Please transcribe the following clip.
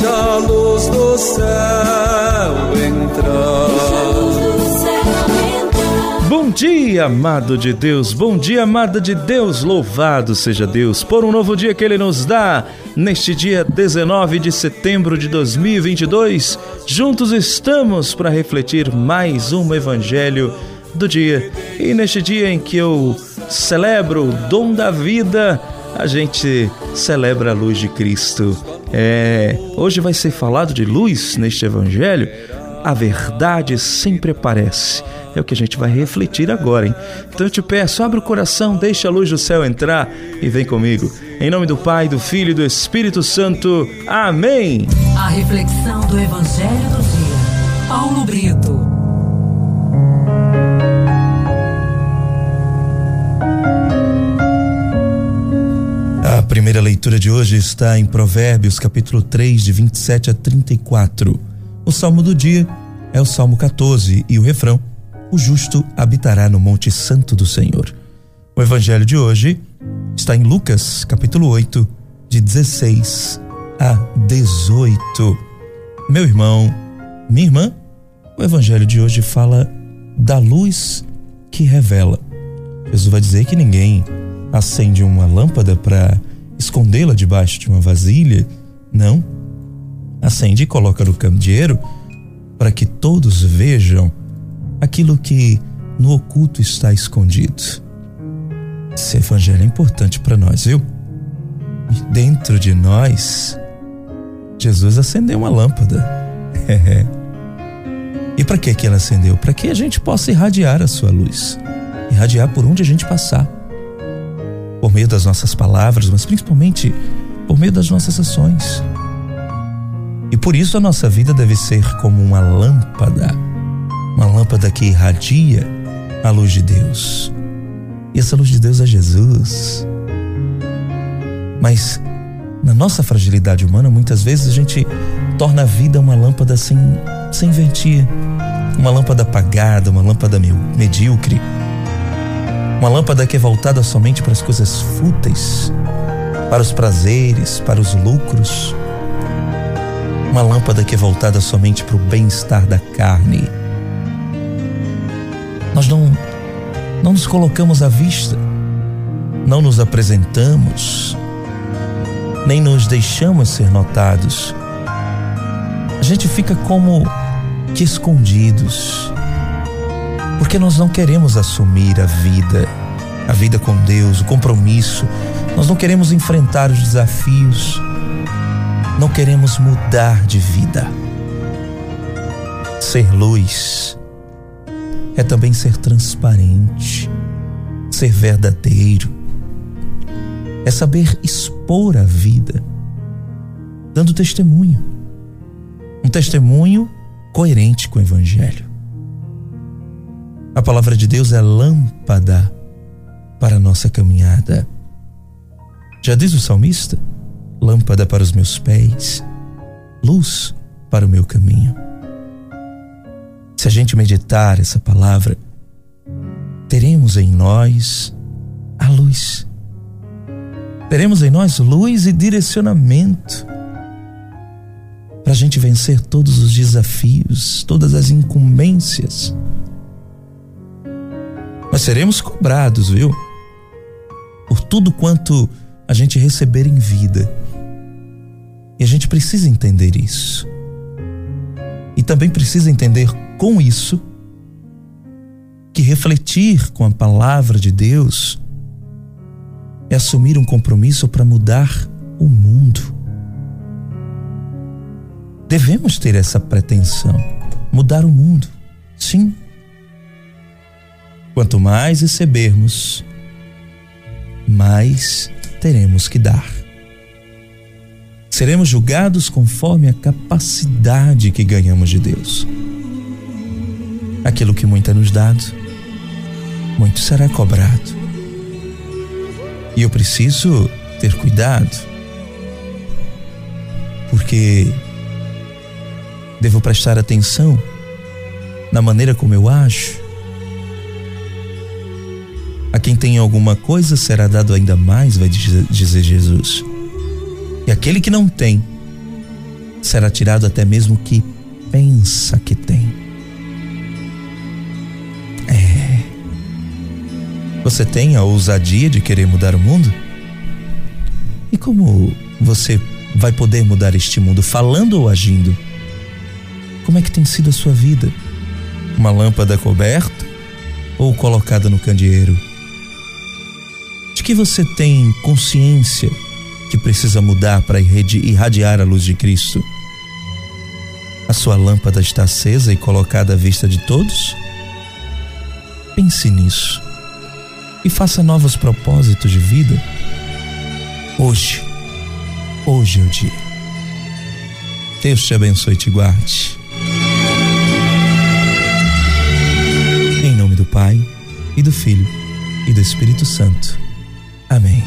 deixa a luz do céu entrar. Bom dia, amado de Deus, bom dia, amada de Deus, louvado seja Deus por um novo dia que Ele nos dá. Neste dia 19 de setembro de 2022, juntos estamos para refletir mais um Evangelho do dia. E neste dia em que eu celebro o dom da vida, a gente celebra a luz de Cristo. É, hoje vai ser falado de luz neste Evangelho. A verdade sempre aparece é o que a gente vai refletir agora, hein? Então eu te peço, abre o coração, deixa a luz do céu entrar e vem comigo. Em nome do Pai, do Filho e do Espírito Santo. Amém. A reflexão do Evangelho do dia. Paulo Brito. Primeira leitura de hoje está em Provérbios, capítulo 3, de 27 a 34. O salmo do dia é o Salmo 14 e o refrão o justo habitará no Monte Santo do Senhor. O evangelho de hoje está em Lucas, capítulo 8, de 16 a 18. Meu irmão, minha irmã, o evangelho de hoje fala da luz que revela. Jesus vai dizer que ninguém acende uma lâmpada para escondê-la debaixo de uma vasilha. Não. Acende e coloca no candeeiro para que todos vejam aquilo que no oculto está escondido. Esse evangelho é importante para nós, viu? E dentro de nós, Jesus acendeu uma lâmpada. e para que ela acendeu? Para que a gente possa irradiar a sua luz, irradiar por onde a gente passar, por meio das nossas palavras, mas principalmente por meio das nossas ações. E por isso a nossa vida deve ser como uma lâmpada uma lâmpada que irradia a luz de Deus. E essa luz de Deus é Jesus. Mas na nossa fragilidade humana, muitas vezes a gente torna a vida uma lâmpada sem, sem ventia, uma lâmpada apagada, uma lâmpada medíocre, uma lâmpada que é voltada somente para as coisas fúteis, para os prazeres, para os lucros, uma lâmpada que é voltada somente para o bem-estar da carne. Nós não, não nos colocamos à vista, não nos apresentamos, nem nos deixamos ser notados. A gente fica como que escondidos, porque nós não queremos assumir a vida, a vida com Deus, o compromisso, nós não queremos enfrentar os desafios, não queremos mudar de vida. Ser luz é também ser transparente, ser verdadeiro, é saber expor a vida, dando testemunho. Um testemunho coerente com o Evangelho. A palavra de Deus é lâmpada para a nossa caminhada. Já diz o salmista: lâmpada para os meus pés, luz para o meu caminho. Se a gente meditar essa palavra, teremos em nós a luz. Teremos em nós luz e direcionamento para a gente vencer todos os desafios, todas as incumbências. Nós seremos cobrados, viu? Por tudo quanto a gente receber em vida. E a gente precisa entender isso. E também precisa entender com isso que refletir com a palavra de Deus é assumir um compromisso para mudar o mundo. Devemos ter essa pretensão, mudar o mundo. Sim. Quanto mais recebermos, mais teremos que dar. Seremos julgados conforme a capacidade que ganhamos de Deus. Aquilo que muito é nos dado, muito será cobrado. E eu preciso ter cuidado, porque devo prestar atenção na maneira como eu ajo. Quem tem alguma coisa será dado ainda mais, vai dizer Jesus. E aquele que não tem, será tirado até mesmo o que pensa que tem. É. Você tem a ousadia de querer mudar o mundo? E como você vai poder mudar este mundo falando ou agindo? Como é que tem sido a sua vida? Uma lâmpada coberta ou colocada no candeeiro? Que você tem consciência que precisa mudar para irradiar a luz de Cristo? A sua lâmpada está acesa e colocada à vista de todos? Pense nisso e faça novos propósitos de vida. Hoje, hoje é o dia. Deus te abençoe e te guarde. Em nome do Pai, e do Filho, e do Espírito Santo. Amém.